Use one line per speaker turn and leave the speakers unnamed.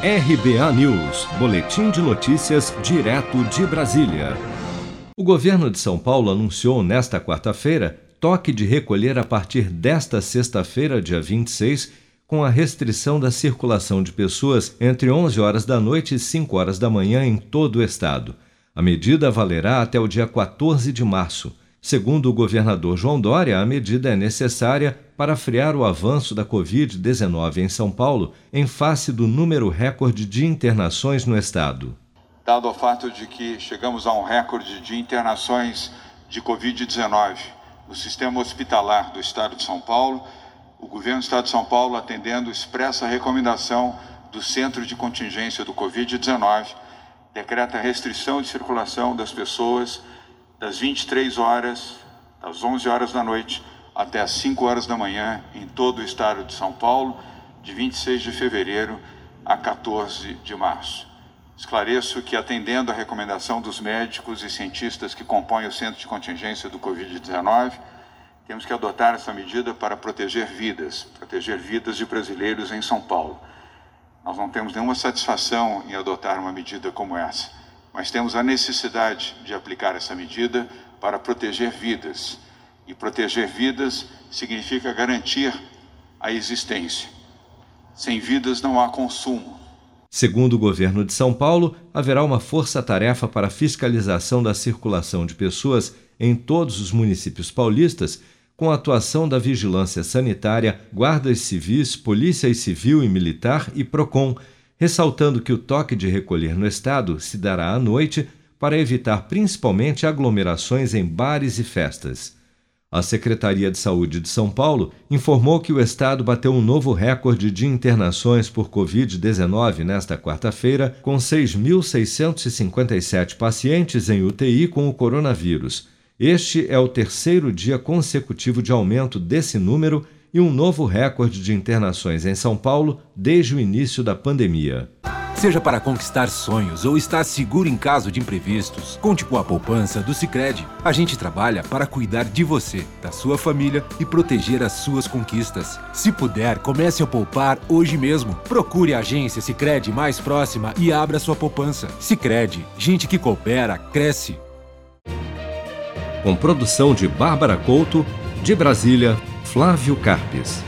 RBA News, Boletim de Notícias, direto de Brasília. O governo de São Paulo anunciou nesta quarta-feira toque de recolher a partir desta sexta-feira, dia 26, com a restrição da circulação de pessoas entre 11 horas da noite e 5 horas da manhã em todo o estado. A medida valerá até o dia 14 de março. Segundo o governador João Dória, a medida é necessária para frear o avanço da Covid-19 em São Paulo, em face do número recorde de internações no estado.
Dado o fato de que chegamos a um recorde de internações de Covid-19 no sistema hospitalar do estado de São Paulo, o governo do estado de São Paulo, atendendo expressa recomendação do Centro de Contingência do Covid-19, decreta restrição de circulação das pessoas das 23 horas, das 11 horas da noite até as 5 horas da manhã em todo o estado de São Paulo, de 26 de fevereiro a 14 de março. Esclareço que, atendendo à recomendação dos médicos e cientistas que compõem o Centro de Contingência do Covid-19, temos que adotar essa medida para proteger vidas, proteger vidas de brasileiros em São Paulo. Nós não temos nenhuma satisfação em adotar uma medida como essa mas temos a necessidade de aplicar essa medida para proteger vidas. E proteger vidas significa garantir a existência. Sem vidas não há consumo.
Segundo o governo de São Paulo, haverá uma força-tarefa para fiscalização da circulação de pessoas em todos os municípios paulistas, com a atuação da Vigilância Sanitária, Guardas Civis, Polícia Civil e Militar e PROCON ressaltando que o toque de recolher no estado se dará à noite para evitar principalmente aglomerações em bares e festas. A Secretaria de Saúde de São Paulo informou que o estado bateu um novo recorde de internações por Covid-19 nesta quarta-feira, com 6.657 pacientes em UTI com o coronavírus. Este é o terceiro dia consecutivo de aumento desse número e um novo recorde de internações em São Paulo desde o início da pandemia.
Seja para conquistar sonhos ou estar seguro em caso de imprevistos, conte com a poupança do Sicredi. A gente trabalha para cuidar de você, da sua família e proteger as suas conquistas. Se puder, comece a poupar hoje mesmo. Procure a agência Sicredi mais próxima e abra sua poupança. Sicredi, gente que coopera cresce.
Com produção de Bárbara Couto, de Brasília, Flávio Carpes.